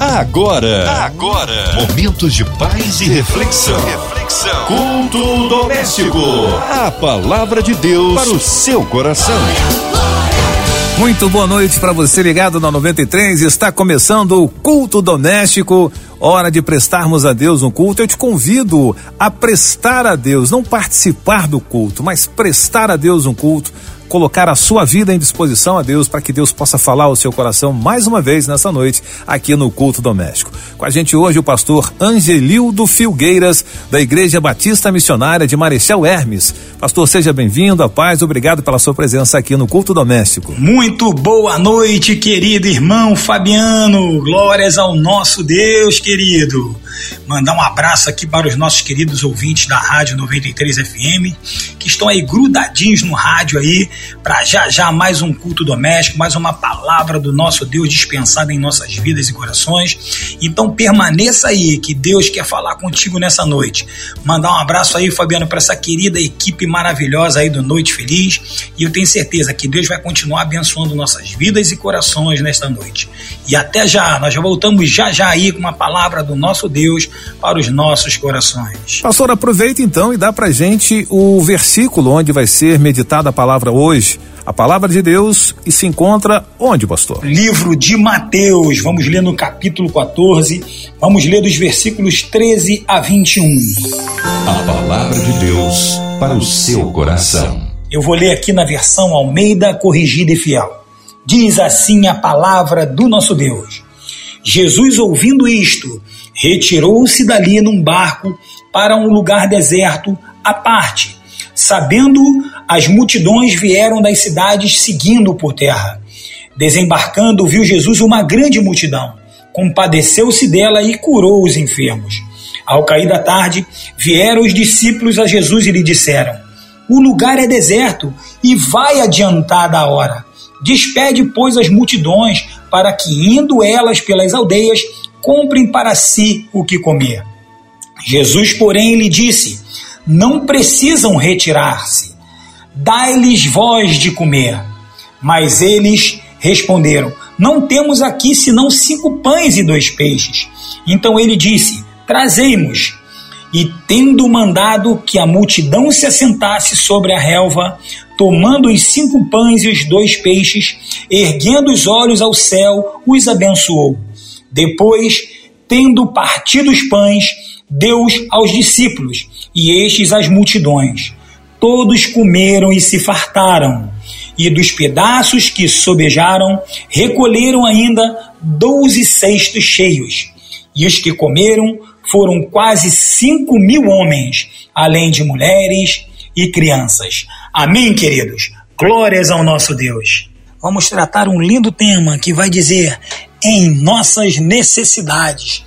Agora, agora, momentos de paz e reflexão. Reflexão. Culto doméstico. A palavra de Deus para o seu coração. Muito boa noite para você ligado na 93. Está começando o culto doméstico. Hora de prestarmos a Deus um culto. Eu te convido a prestar a Deus, não participar do culto, mas prestar a Deus um culto colocar a sua vida em disposição a Deus para que Deus possa falar ao seu coração mais uma vez nessa noite aqui no culto doméstico. Com a gente hoje o pastor Angelildo Filgueiras da Igreja Batista Missionária de Marechal Hermes. Pastor, seja bem-vindo, a paz, obrigado pela sua presença aqui no culto doméstico. Muito boa noite, querido irmão Fabiano. Glórias ao nosso Deus, querido. Mandar um abraço aqui para os nossos queridos ouvintes da Rádio 93 FM, que estão aí grudadinhos no rádio aí, para já já mais um culto doméstico, mais uma palavra do nosso Deus dispensada em nossas vidas e corações. Então permaneça aí, que Deus quer falar contigo nessa noite. Mandar um abraço aí, Fabiano, para essa querida equipe maravilhosa aí do Noite Feliz. E eu tenho certeza que Deus vai continuar abençoando nossas vidas e corações nesta noite. E até já, nós já voltamos já já aí com uma palavra do nosso Deus para os nossos corações. Pastor, aproveita então e dá pra gente o versículo onde vai ser meditada a palavra hoje. A palavra de Deus e se encontra onde, pastor? Livro de Mateus, vamos ler no capítulo 14, vamos ler dos versículos 13 a 21. A palavra de Deus para o seu coração. Eu vou ler aqui na versão Almeida Corrigida e Fiel. Diz assim a palavra do nosso Deus. Jesus, ouvindo isto, retirou-se dali num barco para um lugar deserto à parte. Sabendo, as multidões vieram das cidades seguindo por terra. Desembarcando, viu Jesus uma grande multidão. Compadeceu-se dela e curou os enfermos. Ao cair da tarde, vieram os discípulos a Jesus e lhe disseram: O lugar é deserto e vai adiantada a hora. Despede, pois, as multidões, para que, indo elas pelas aldeias, comprem para si o que comer. Jesus, porém, lhe disse: Não precisam retirar-se, dai-lhes voz de comer. Mas eles responderam: Não temos aqui senão cinco pães e dois peixes. Então ele disse: Trazei-mos. E tendo mandado que a multidão se assentasse sobre a relva, tomando os cinco pães e os dois peixes, erguendo os olhos ao céu, os abençoou depois, tendo partido os pães, deu-os aos discípulos, e estes às multidões. Todos comeram e se fartaram, e dos pedaços que sobejaram, recolheram ainda doze cestos cheios. E os que comeram foram quase cinco mil homens, além de mulheres e crianças. Amém, queridos? Glórias ao nosso Deus. Vamos tratar um lindo tema que vai dizer em nossas necessidades.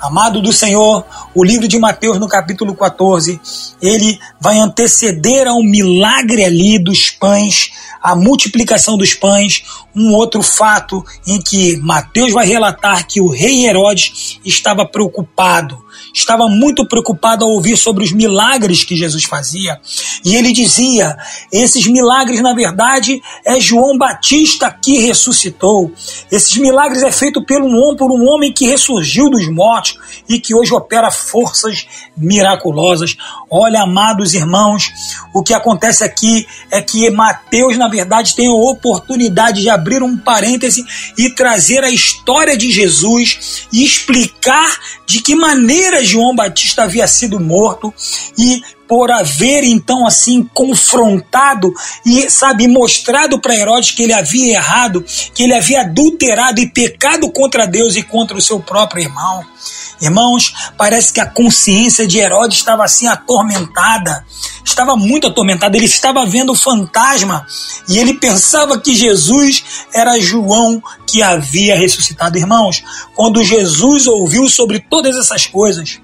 Amado do Senhor, o livro de Mateus, no capítulo 14, ele vai anteceder ao milagre ali dos pães, a multiplicação dos pães, um outro fato em que Mateus vai relatar que o rei Herodes estava preocupado estava muito preocupado ao ouvir sobre os milagres que Jesus fazia. E ele dizia: esses milagres, na verdade, é João Batista que ressuscitou. Esses milagres é feito um, por um homem que ressurgiu dos mortos e que hoje opera forças miraculosas. Olha, amados irmãos, o que acontece aqui é que Mateus, na verdade, tem a oportunidade de abrir um parêntese e trazer a história de Jesus e explicar de que maneira João Batista havia sido morto e por haver então assim confrontado e sabe mostrado para Herodes que ele havia errado, que ele havia adulterado e pecado contra Deus e contra o seu próprio irmão. Irmãos, parece que a consciência de Herodes estava assim atormentada, estava muito atormentada. Ele estava vendo o fantasma e ele pensava que Jesus era João que havia ressuscitado. Irmãos, quando Jesus ouviu sobre todas essas coisas,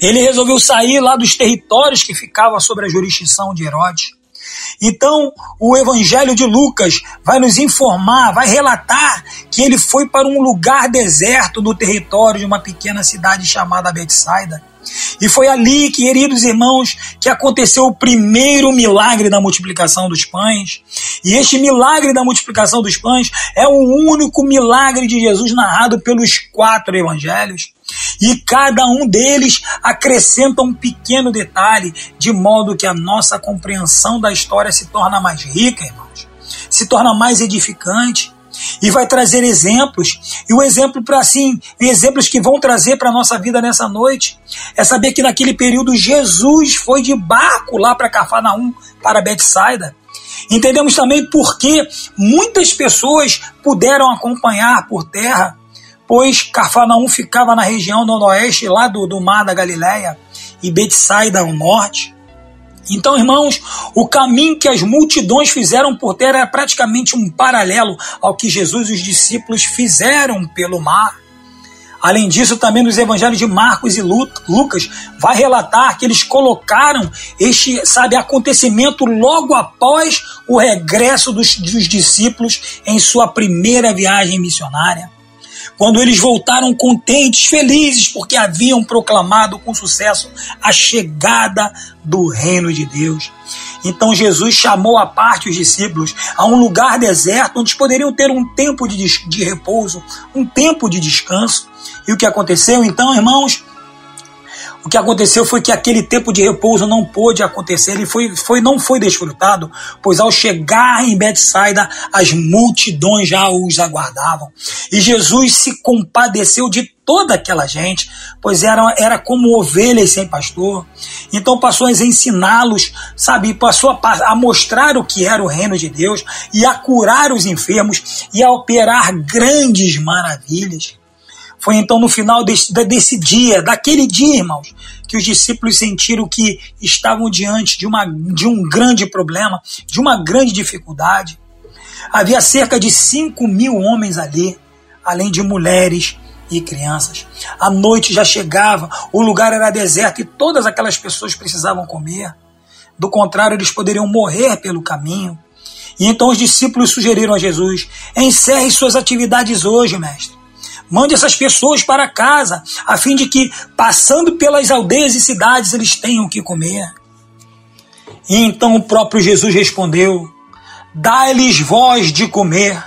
ele resolveu sair lá dos territórios que ficavam sobre a jurisdição de Herodes. Então, o Evangelho de Lucas vai nos informar, vai relatar que ele foi para um lugar deserto no território de uma pequena cidade chamada Betsaida. E foi ali, queridos irmãos, que aconteceu o primeiro milagre da multiplicação dos pães. E este milagre da multiplicação dos pães é o único milagre de Jesus narrado pelos quatro evangelhos. E cada um deles acrescenta um pequeno detalhe, de modo que a nossa compreensão da história se torna mais rica, irmãos, se torna mais edificante e vai trazer exemplos. E o exemplo para assim, exemplos que vão trazer para a nossa vida nessa noite, é saber que naquele período Jesus foi de barco lá para Cafarnaum, para Betsaida. Entendemos também porque muitas pessoas puderam acompanhar por terra, pois Cafarnaum ficava na região noroeste lá do, do mar da Galileia e Betsaida ao norte. Então, irmãos, o caminho que as multidões fizeram por terra era praticamente um paralelo ao que Jesus e os discípulos fizeram pelo mar. Além disso, também nos evangelhos de Marcos e Lucas vai relatar que eles colocaram este, sabe, acontecimento logo após o regresso dos, dos discípulos em sua primeira viagem missionária quando eles voltaram contentes, felizes, porque haviam proclamado com sucesso a chegada do reino de Deus. Então Jesus chamou à parte os discípulos a um lugar deserto onde poderiam ter um tempo de, de repouso, um tempo de descanso. E o que aconteceu então, irmãos? O que aconteceu foi que aquele tempo de repouso não pôde acontecer, ele foi, foi, não foi desfrutado, pois ao chegar em Betsaida, as multidões já os aguardavam. E Jesus se compadeceu de toda aquela gente, pois era, era como ovelhas sem pastor. Então passou a ensiná-los, sabe, passou a, a mostrar o que era o reino de Deus e a curar os enfermos e a operar grandes maravilhas. Foi então no final desse, desse dia, daquele dia, irmãos, que os discípulos sentiram que estavam diante de, uma, de um grande problema, de uma grande dificuldade. Havia cerca de 5 mil homens ali, além de mulheres e crianças. A noite já chegava, o lugar era deserto e todas aquelas pessoas precisavam comer. Do contrário, eles poderiam morrer pelo caminho. E então os discípulos sugeriram a Jesus: encerre suas atividades hoje, mestre. Mande essas pessoas para casa, a fim de que, passando pelas aldeias e cidades, eles tenham o que comer. E então o próprio Jesus respondeu: Dá-lhes voz de comer.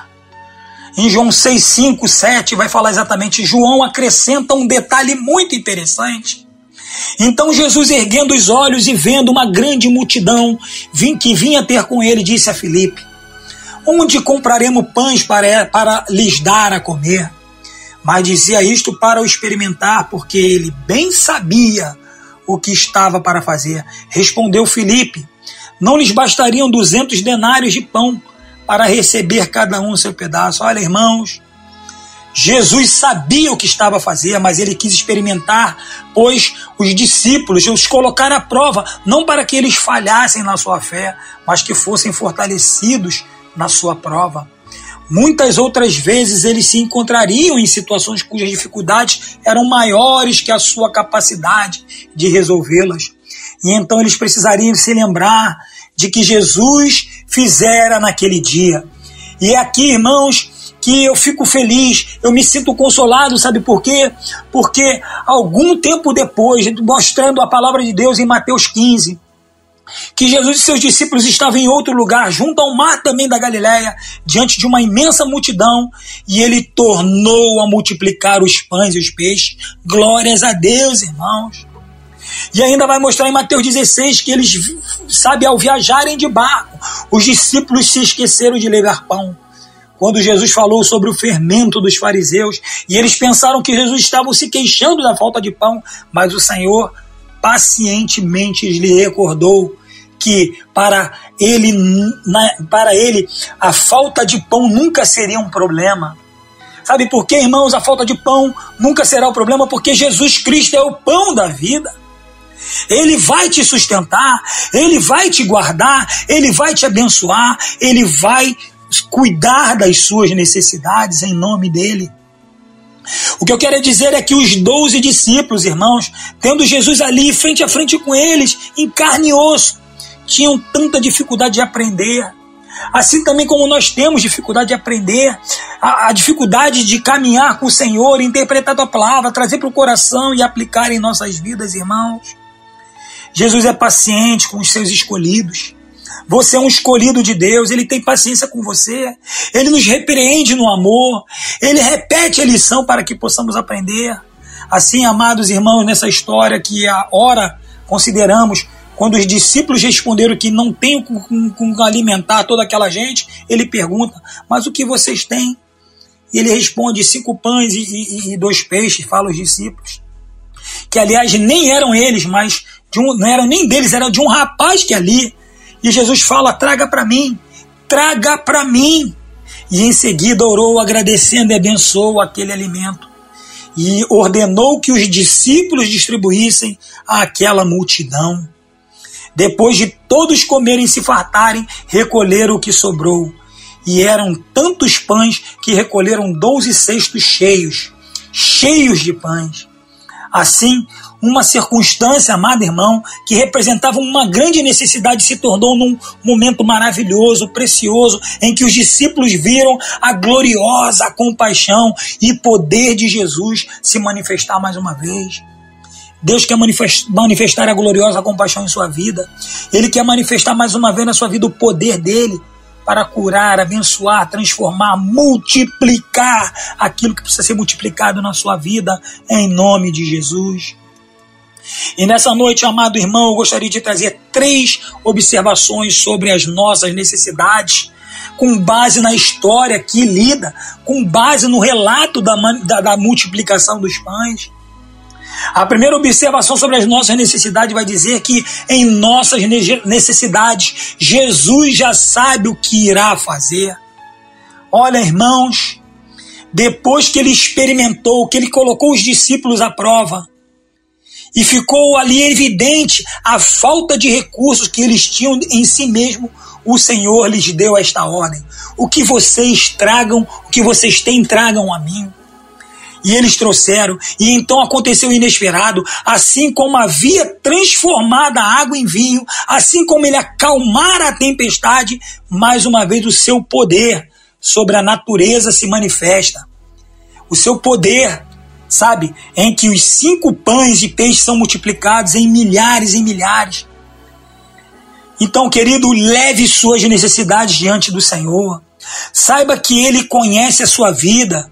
Em João 6, 5, 7 vai falar exatamente. João acrescenta um detalhe muito interessante. Então Jesus, erguendo os olhos e vendo uma grande multidão que vinha ter com ele, disse a Filipe: Onde compraremos pães para, para lhes dar a comer? Mas dizia isto para o experimentar, porque ele bem sabia o que estava para fazer. Respondeu Filipe: Não lhes bastariam duzentos denários de pão para receber cada um seu pedaço. Olha, irmãos, Jesus sabia o que estava a fazer, mas ele quis experimentar, pois os discípulos os colocaram à prova, não para que eles falhassem na sua fé, mas que fossem fortalecidos na sua prova. Muitas outras vezes eles se encontrariam em situações cujas dificuldades eram maiores que a sua capacidade de resolvê-las. E então eles precisariam se lembrar de que Jesus fizera naquele dia. E é aqui, irmãos, que eu fico feliz, eu me sinto consolado, sabe por quê? Porque algum tempo depois, mostrando a palavra de Deus em Mateus 15, que Jesus e seus discípulos estavam em outro lugar, junto ao mar também da Galiléia, diante de uma imensa multidão, e ele tornou a multiplicar os pães e os peixes. Glórias a Deus, irmãos. E ainda vai mostrar em Mateus 16 que eles, sabe, ao viajarem de barco, os discípulos se esqueceram de levar pão. Quando Jesus falou sobre o fermento dos fariseus, e eles pensaram que Jesus estava se queixando da falta de pão, mas o Senhor pacientemente lhe recordou que para ele, para ele a falta de pão nunca seria um problema. Sabe por quê, irmãos? A falta de pão nunca será o um problema, porque Jesus Cristo é o pão da vida. Ele vai te sustentar, ele vai te guardar, ele vai te abençoar, ele vai cuidar das suas necessidades em nome dele. O que eu quero dizer é que os doze discípulos, irmãos, tendo Jesus ali frente a frente com eles, em carne e osso, tinham tanta dificuldade de aprender. Assim também como nós temos dificuldade de aprender, a, a dificuldade de caminhar com o Senhor, interpretar a tua palavra, trazer para o coração e aplicar em nossas vidas, irmãos. Jesus é paciente com os seus escolhidos. Você é um escolhido de Deus, ele tem paciência com você, ele nos repreende no amor, ele repete a lição para que possamos aprender. Assim, amados irmãos, nessa história que a hora consideramos, quando os discípulos responderam que não tem com, com alimentar toda aquela gente, ele pergunta: Mas o que vocês têm? E ele responde: Cinco pães e, e, e dois peixes, fala os discípulos. Que aliás nem eram eles, mas um, não eram nem deles, era de um rapaz que ali. E Jesus fala: Traga para mim, traga para mim. E em seguida orou agradecendo e abençoou aquele alimento. E ordenou que os discípulos distribuíssem àquela multidão. Depois de todos comerem e se fartarem, recolheram o que sobrou. E eram tantos pães que recolheram doze cestos cheios, cheios de pães. Assim, uma circunstância, amado irmão, que representava uma grande necessidade, se tornou num momento maravilhoso, precioso, em que os discípulos viram a gloriosa compaixão e poder de Jesus se manifestar mais uma vez. Deus quer manifestar a gloriosa compaixão em sua vida. Ele quer manifestar mais uma vez na sua vida o poder dele para curar, abençoar, transformar, multiplicar aquilo que precisa ser multiplicado na sua vida, em nome de Jesus. E nessa noite, amado irmão, eu gostaria de trazer três observações sobre as nossas necessidades, com base na história que lida, com base no relato da, da, da multiplicação dos pães. A primeira observação sobre as nossas necessidades vai dizer que em nossas necessidades, Jesus já sabe o que irá fazer. Olha, irmãos, depois que ele experimentou, que ele colocou os discípulos à prova, e ficou ali evidente a falta de recursos que eles tinham em si mesmo, o Senhor lhes deu esta ordem: o que vocês tragam, o que vocês têm, tragam a mim. E eles trouxeram, e então aconteceu o inesperado, assim como havia transformado a água em vinho, assim como ele acalmara a tempestade, mais uma vez o seu poder sobre a natureza se manifesta. O seu poder, sabe, em que os cinco pães e peixes são multiplicados em milhares e milhares. Então, querido, leve suas necessidades diante do Senhor. Saiba que Ele conhece a sua vida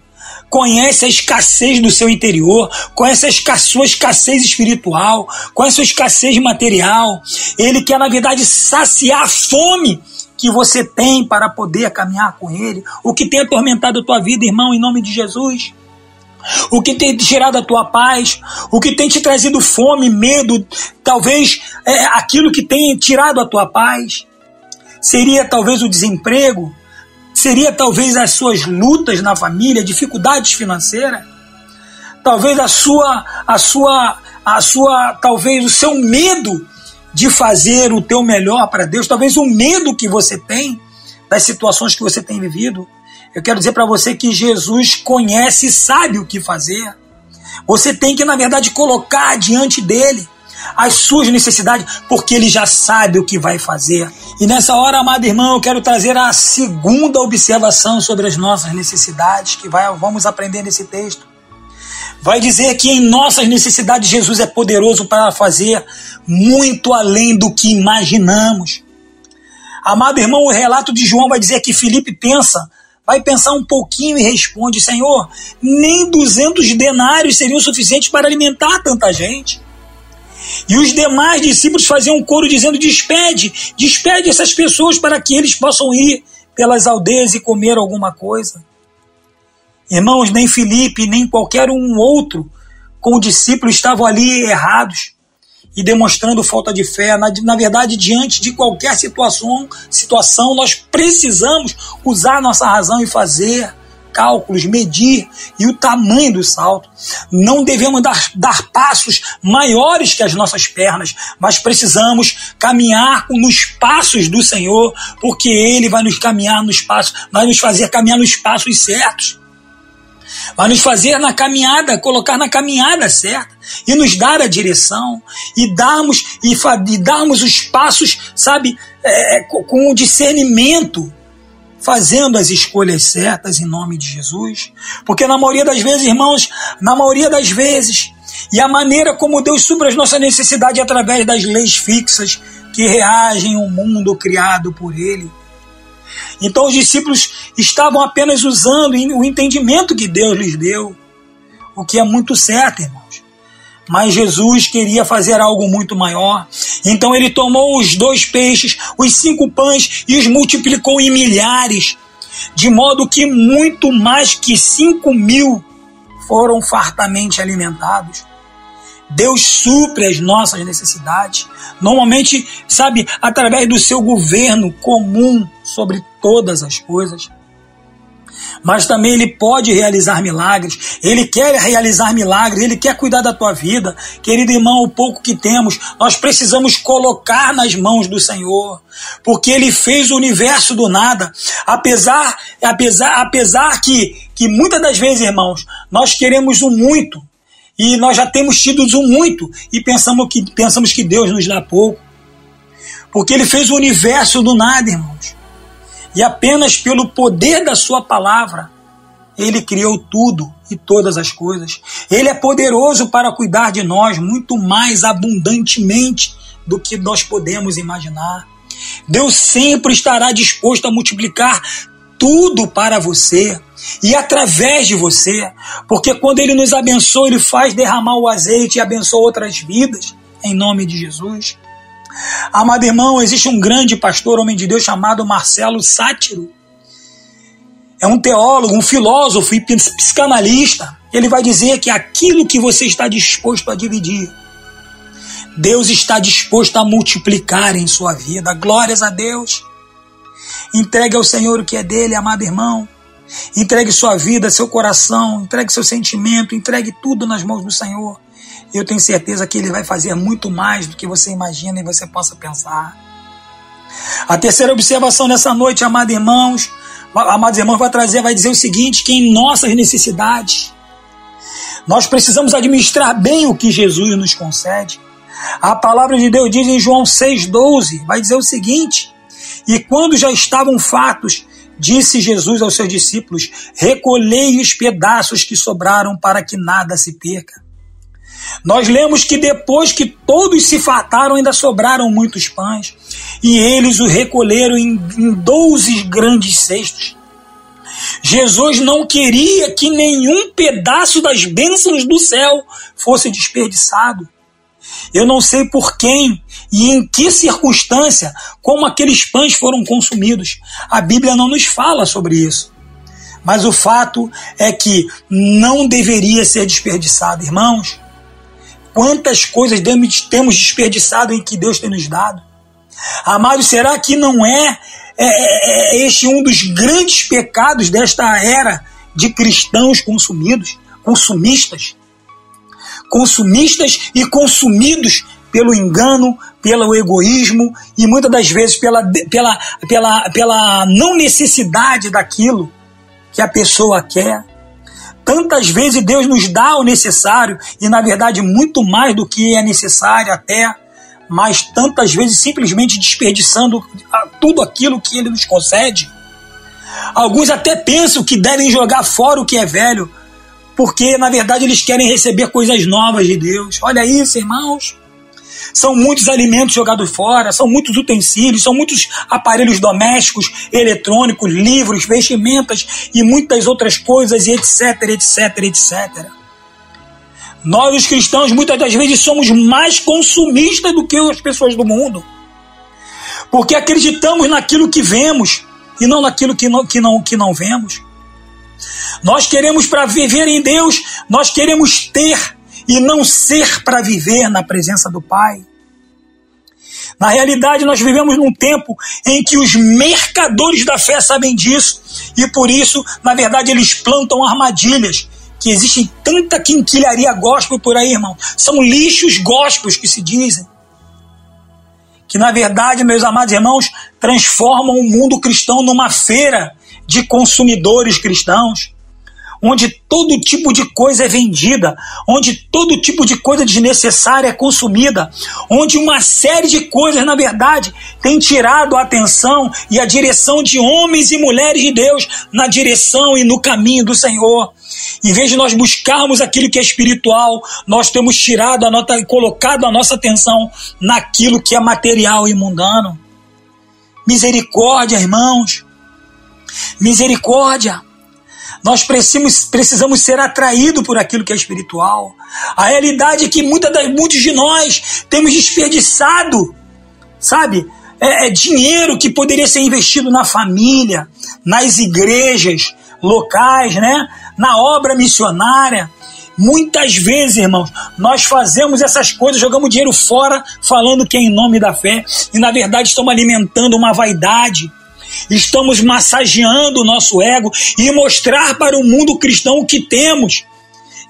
conhece a escassez do seu interior, conhece a sua escassez espiritual, conhece a sua escassez material. Ele quer, na verdade, saciar a fome que você tem para poder caminhar com Ele. O que tem atormentado a tua vida, irmão, em nome de Jesus. O que tem tirado a tua paz, o que tem te trazido fome, medo, talvez é, aquilo que tem tirado a tua paz. Seria talvez o desemprego, Seria talvez as suas lutas na família, dificuldades financeiras? Talvez a sua a sua a sua talvez o seu medo de fazer o teu melhor para Deus, talvez o medo que você tem das situações que você tem vivido. Eu quero dizer para você que Jesus conhece e sabe o que fazer. Você tem que, na verdade, colocar diante dele as suas necessidades, porque ele já sabe o que vai fazer. E nessa hora, amado irmão, eu quero trazer a segunda observação sobre as nossas necessidades, que vai, vamos aprender nesse texto. Vai dizer que em nossas necessidades Jesus é poderoso para fazer muito além do que imaginamos. Amado irmão, o relato de João vai dizer que Felipe pensa, vai pensar um pouquinho e responde: Senhor, nem 200 denários seriam suficientes para alimentar tanta gente. E os demais discípulos faziam um coro dizendo: Despede, despede essas pessoas para que eles possam ir pelas aldeias e comer alguma coisa. Irmãos, nem Felipe, nem qualquer um outro com o discípulo estavam ali errados e demonstrando falta de fé. Na, na verdade, diante de qualquer situação, situação, nós precisamos usar nossa razão e fazer cálculos, medir e o tamanho do salto. Não devemos dar, dar passos maiores que as nossas pernas, mas precisamos caminhar nos passos do Senhor, porque Ele vai nos caminhar nos passos, vai nos fazer caminhar nos passos certos. vai nos fazer na caminhada, colocar na caminhada certa e nos dar a direção e darmos e, e darmos os passos, sabe, é, com o discernimento, fazendo as escolhas certas em nome de Jesus. Porque na maioria das vezes, irmãos, na maioria das vezes, e a maneira como Deus supra as nossas necessidades é através das leis fixas que reagem ao mundo criado por Ele. Então os discípulos estavam apenas usando o entendimento que Deus lhes deu, o que é muito certo, irmãos. Mas Jesus queria fazer algo muito maior. Então ele tomou os dois peixes, os cinco pães e os multiplicou em milhares, de modo que muito mais que cinco mil foram fartamente alimentados. Deus supre as nossas necessidades. Normalmente, sabe, através do seu governo comum sobre todas as coisas. Mas também ele pode realizar milagres, ele quer realizar milagres, ele quer cuidar da tua vida. Querido irmão, o pouco que temos, nós precisamos colocar nas mãos do Senhor, porque ele fez o universo do nada. Apesar, apesar, apesar que, que muitas das vezes, irmãos, nós queremos o muito, e nós já temos tido um muito e pensamos que, pensamos que Deus nos dá pouco. Porque Ele fez o universo do nada, irmãos. E apenas pelo poder da Sua palavra, Ele criou tudo e todas as coisas. Ele é poderoso para cuidar de nós muito mais abundantemente do que nós podemos imaginar. Deus sempre estará disposto a multiplicar tudo para você e através de você, porque quando Ele nos abençoa, Ele faz derramar o azeite e abençoa outras vidas, em nome de Jesus. Amado irmão, existe um grande pastor, homem de Deus, chamado Marcelo Sátiro. É um teólogo, um filósofo e psicanalista. Ele vai dizer que aquilo que você está disposto a dividir, Deus está disposto a multiplicar em sua vida. Glórias a Deus. Entregue ao Senhor o que é dele, amado irmão. Entregue sua vida, seu coração, entregue seu sentimento, entregue tudo nas mãos do Senhor. Eu tenho certeza que Ele vai fazer muito mais do que você imagina e você possa pensar. A terceira observação nessa noite, amados irmãos, amados irmãos, vai trazer, vai dizer o seguinte: que em nossas necessidades, nós precisamos administrar bem o que Jesus nos concede. A palavra de Deus diz em João 6,12, vai dizer o seguinte: e quando já estavam fatos, disse Jesus aos seus discípulos: Recolhei os pedaços que sobraram para que nada se perca. Nós lemos que depois que todos se fartaram, ainda sobraram muitos pães, e eles o recolheram em, doze grandes cestos. Jesus não queria que nenhum pedaço das bênçãos do céu fosse desperdiçado. Eu não sei por quem e em que circunstância, como aqueles pães foram consumidos. A Bíblia não nos fala sobre isso. Mas o fato é que não deveria ser desperdiçado, irmãos. Quantas coisas temos desperdiçado em que Deus tem nos dado? Amados, será que não é, é, é, é este um dos grandes pecados desta era de cristãos consumidos, consumistas? Consumistas e consumidos pelo engano, pelo egoísmo e muitas das vezes pela, pela, pela, pela não necessidade daquilo que a pessoa quer. Tantas vezes Deus nos dá o necessário e, na verdade, muito mais do que é necessário até, mas tantas vezes simplesmente desperdiçando tudo aquilo que Ele nos concede. Alguns até pensam que devem jogar fora o que é velho, porque na verdade eles querem receber coisas novas de Deus. Olha isso, irmãos. São muitos alimentos jogados fora, são muitos utensílios, são muitos aparelhos domésticos, eletrônicos, livros, vestimentas e muitas outras coisas, etc, etc, etc. Nós, os cristãos, muitas das vezes somos mais consumistas do que as pessoas do mundo. Porque acreditamos naquilo que vemos e não naquilo que não, que não, que não vemos. Nós queremos, para viver em Deus, nós queremos ter e não ser para viver na presença do Pai. Na realidade, nós vivemos num tempo em que os mercadores da fé sabem disso e por isso, na verdade, eles plantam armadilhas. Que existe tanta quinquilharia gospel por aí, irmão. São lixos gospels que se dizem. Que na verdade, meus amados irmãos, transformam o mundo cristão numa feira de consumidores cristãos onde todo tipo de coisa é vendida, onde todo tipo de coisa desnecessária é consumida, onde uma série de coisas, na verdade, tem tirado a atenção e a direção de homens e mulheres de Deus na direção e no caminho do Senhor. Em vez de nós buscarmos aquilo que é espiritual, nós temos tirado a nota e colocado a nossa atenção naquilo que é material e mundano. Misericórdia, irmãos. Misericórdia. Nós precisamos, precisamos ser atraídos por aquilo que é espiritual. A realidade é que muitas das, muitos de nós temos desperdiçado, sabe, é, é dinheiro que poderia ser investido na família, nas igrejas locais, né? na obra missionária. Muitas vezes, irmãos, nós fazemos essas coisas, jogamos dinheiro fora, falando que é em nome da fé, e na verdade estamos alimentando uma vaidade, estamos massageando o nosso ego e mostrar para o mundo cristão o que temos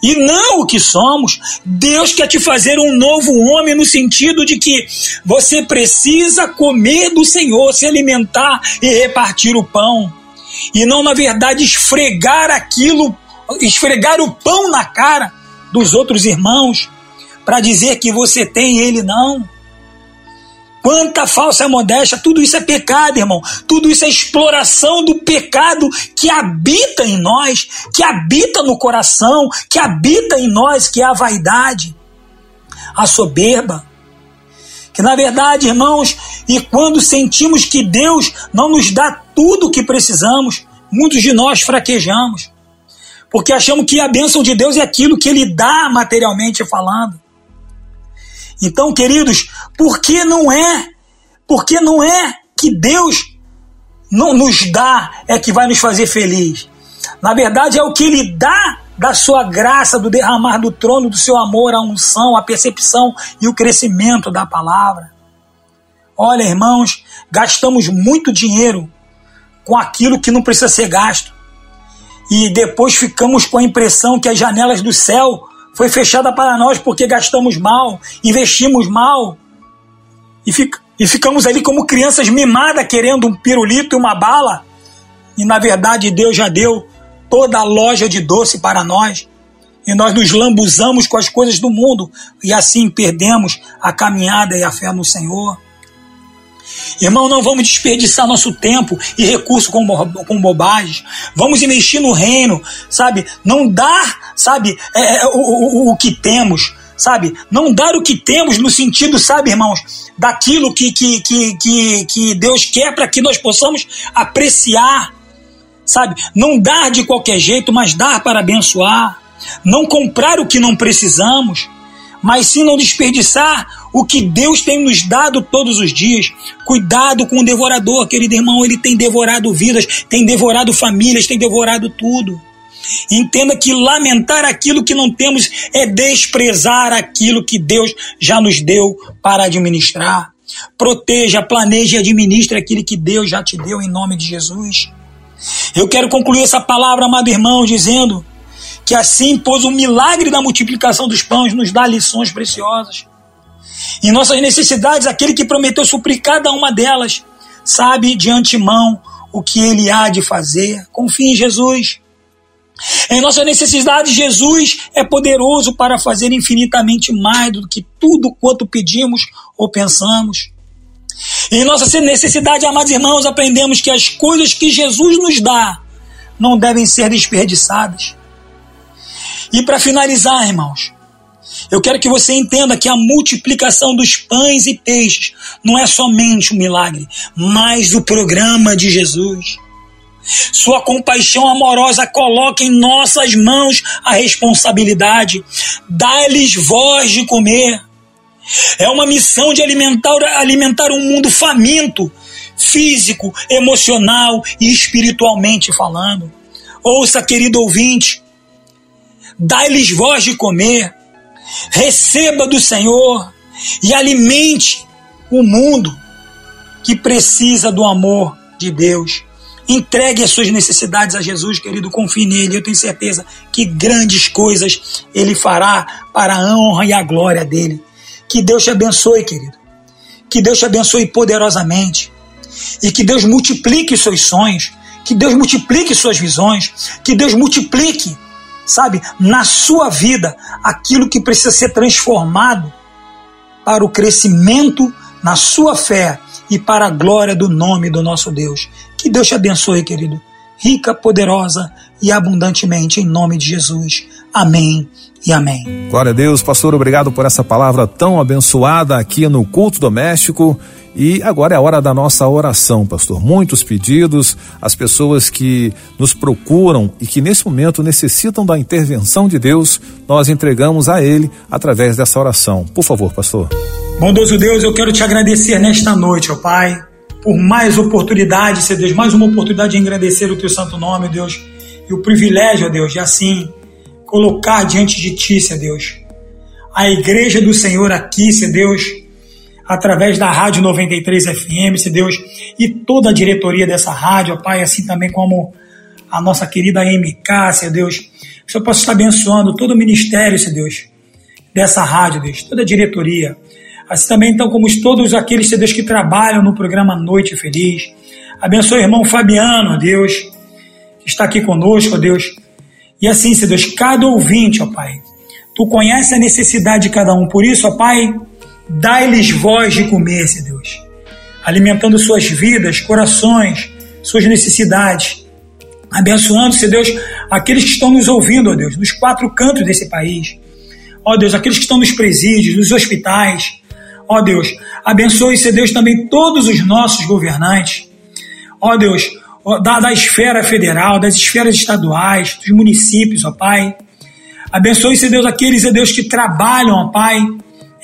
e não o que somos. Deus quer te fazer um novo homem no sentido de que você precisa comer do Senhor, se alimentar e repartir o pão. E não, na verdade, esfregar aquilo, esfregar o pão na cara dos outros irmãos para dizer que você tem ele não. Quanta falsa modéstia, tudo isso é pecado, irmão. Tudo isso é exploração do pecado que habita em nós, que habita no coração, que habita em nós, que é a vaidade, a soberba. Que na verdade, irmãos, e quando sentimos que Deus não nos dá tudo o que precisamos, muitos de nós fraquejamos. Porque achamos que a bênção de Deus é aquilo que Ele dá materialmente falando. Então, queridos, por que não é? Porque não é que Deus não nos dá é que vai nos fazer feliz. Na verdade, é o que Ele dá da sua graça, do derramar do trono do seu amor, a unção, a percepção e o crescimento da palavra. Olha, irmãos, gastamos muito dinheiro com aquilo que não precisa ser gasto. E depois ficamos com a impressão que as janelas do céu foi fechada para nós porque gastamos mal, investimos mal e, e ficamos ali como crianças mimadas querendo um pirulito e uma bala. E na verdade Deus já deu toda a loja de doce para nós. E nós nos lambuzamos com as coisas do mundo e assim perdemos a caminhada e a fé no Senhor. Irmão, não vamos desperdiçar nosso tempo e recurso com, com bobagens. Vamos investir no reino, sabe? Não dar, sabe, é, é, o, o, o que temos, sabe? Não dar o que temos no sentido, sabe, irmãos, daquilo que, que, que, que, que Deus quer para que nós possamos apreciar, sabe? Não dar de qualquer jeito, mas dar para abençoar. Não comprar o que não precisamos, mas sim não desperdiçar o que Deus tem nos dado todos os dias. Cuidado com o devorador, querido irmão, ele tem devorado vidas, tem devorado famílias, tem devorado tudo. Entenda que lamentar aquilo que não temos é desprezar aquilo que Deus já nos deu para administrar. Proteja, planeje e administre aquilo que Deus já te deu em nome de Jesus. Eu quero concluir essa palavra, amado irmão, dizendo que assim, pois o milagre da multiplicação dos pães nos dá lições preciosas. Em nossas necessidades, aquele que prometeu suprir cada uma delas, sabe de antemão o que ele há de fazer. Confie em Jesus. Em nossas necessidades, Jesus é poderoso para fazer infinitamente mais do que tudo quanto pedimos ou pensamos. Em nossa necessidade, amados irmãos, aprendemos que as coisas que Jesus nos dá não devem ser desperdiçadas. E para finalizar, irmãos, eu quero que você entenda que a multiplicação dos pães e peixes não é somente um milagre, mas o programa de Jesus. Sua compaixão amorosa coloca em nossas mãos a responsabilidade. Dá-lhes voz de comer. É uma missão de alimentar, alimentar um mundo faminto, físico, emocional e espiritualmente falando. Ouça, querido ouvinte, dá-lhes voz de comer receba do Senhor e alimente o mundo que precisa do amor de Deus. Entregue as suas necessidades a Jesus, querido, confie nele. Eu tenho certeza que grandes coisas ele fará para a honra e a glória dele. Que Deus te abençoe, querido. Que Deus te abençoe poderosamente. E que Deus multiplique os seus sonhos. Que Deus multiplique suas visões, que Deus multiplique, sabe, na sua vida aquilo que precisa ser transformado para o crescimento na sua fé e para a glória do nome do nosso Deus. Que Deus te abençoe, querido, rica, poderosa e abundantemente, em nome de Jesus. Amém e amém. Glória a Deus, pastor, obrigado por essa palavra tão abençoada aqui no culto doméstico. E agora é a hora da nossa oração, pastor. Muitos pedidos, as pessoas que nos procuram e que nesse momento necessitam da intervenção de Deus, nós entregamos a Ele através dessa oração. Por favor, pastor. Bondoso Deus, eu quero te agradecer nesta noite, ó Pai, por mais oportunidade, Senhor Deus, mais uma oportunidade de engrandecer o teu santo nome, Deus, e o privilégio, ó Deus, de assim colocar diante de ti, Senhor Deus, a igreja do Senhor aqui, Senhor Deus, através da Rádio 93 FM, Senhor Deus, e toda a diretoria dessa rádio, ó Pai, assim também como a nossa querida MK, Senhor Deus, que o Senhor possa estar abençoando todo o ministério, Senhor Deus, dessa rádio, Deus, toda a diretoria, Assim também, então, como todos aqueles, Deus, que trabalham no programa Noite Feliz. Abençoe o irmão Fabiano, Deus, que está aqui conosco, Deus. E assim, Senhor Deus, cada ouvinte, ó Pai, Tu conhece a necessidade de cada um. Por isso, ó Pai, dai-lhes voz de comer, Senhor Deus. Alimentando suas vidas, corações, suas necessidades. Abençoando, Senhor Deus, aqueles que estão nos ouvindo, ó Deus, nos quatro cantos desse país. Ó Deus, aqueles que estão nos presídios, nos hospitais, Ó Deus, abençoe, se Deus, também todos os nossos governantes. Ó Deus, da, da esfera federal, das esferas estaduais, dos municípios, ó Pai. Abençoe, se Deus, aqueles, ó Deus, que trabalham, ó Pai,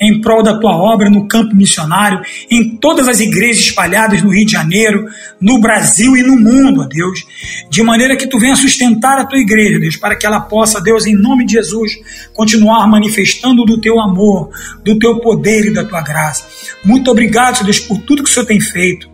em prol da tua obra no campo missionário, em todas as igrejas espalhadas no Rio de Janeiro, no Brasil e no mundo, ó Deus, de maneira que tu venha sustentar a tua igreja, Deus, para que ela possa, Deus, em nome de Jesus, continuar manifestando do teu amor, do teu poder e da tua graça. Muito obrigado, Deus, por tudo que o Senhor tem feito.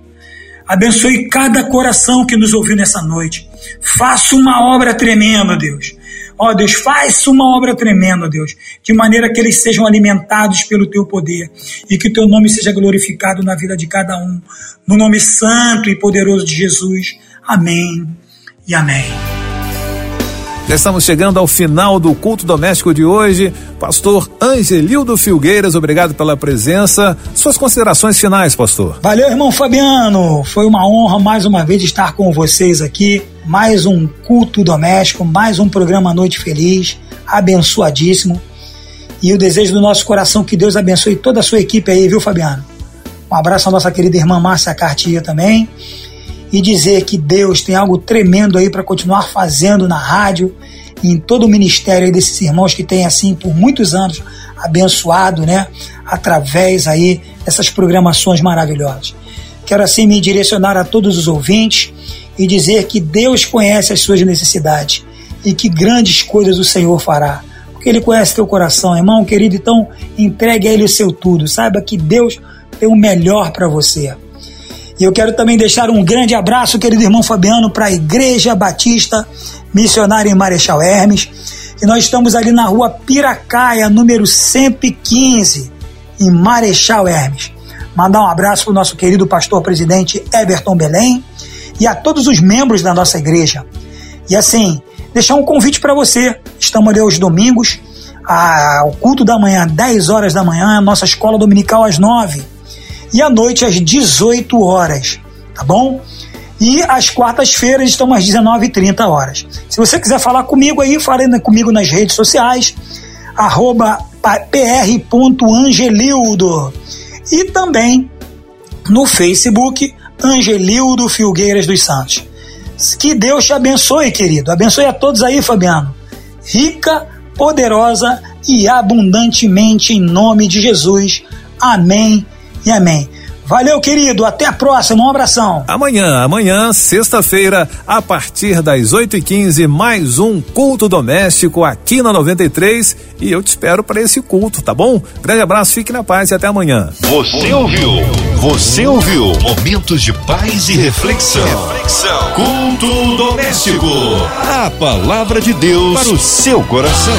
Abençoe cada coração que nos ouviu nessa noite. Faça uma obra tremenda, Deus Ó oh, Deus, faz uma obra tremenda, Deus, de maneira que eles sejam alimentados pelo teu poder e que teu nome seja glorificado na vida de cada um. No nome santo e poderoso de Jesus. Amém e amém. Já estamos chegando ao final do culto doméstico de hoje. Pastor Angelildo Filgueiras, obrigado pela presença. Suas considerações finais, pastor. Valeu, irmão Fabiano. Foi uma honra mais uma vez estar com vocês aqui. Mais um culto doméstico, mais um programa Noite Feliz, abençoadíssimo. E o desejo do nosso coração que Deus abençoe toda a sua equipe aí, viu, Fabiano? Um abraço à nossa querida irmã Márcia Cartier também e dizer que Deus tem algo tremendo aí para continuar fazendo na rádio em todo o ministério desses irmãos que tem assim por muitos anos abençoado, né, através aí dessas programações maravilhosas. Quero assim me direcionar a todos os ouvintes e dizer que Deus conhece as suas necessidades e que grandes coisas o Senhor fará. Porque Ele conhece teu coração, irmão querido. Então, entregue a Ele o seu tudo. Saiba que Deus tem o melhor para você. E eu quero também deixar um grande abraço, querido irmão Fabiano, para a Igreja Batista Missionária em Marechal Hermes. E nós estamos ali na rua Piracaia, número 115, em Marechal Hermes. Mandar um abraço para o nosso querido pastor presidente Everton Belém e a todos os membros da nossa igreja. E assim, deixar um convite para você. Estamos ali aos domingos, ao culto da manhã, 10 horas da manhã, nossa escola dominical às 9 e à noite às 18 horas, tá bom? E às quartas-feiras estão às 19h30 horas. Se você quiser falar comigo aí, fale comigo nas redes sociais, arroba pr.angelildo. E também no Facebook, Angelildo Filgueiras dos Santos. Que Deus te abençoe, querido. Abençoe a todos aí, Fabiano. Rica, poderosa e abundantemente em nome de Jesus. Amém e amém. Valeu, querido. Até a próxima. Um abração. Amanhã, amanhã, sexta-feira, a partir das 8 e 15 mais um culto doméstico aqui na 93. E eu te espero para esse culto, tá bom? Grande abraço, fique na paz e até amanhã. Você ouviu? Você ouviu? Momentos de paz e reflexão. reflexão. Culto doméstico. A palavra de Deus para o seu coração.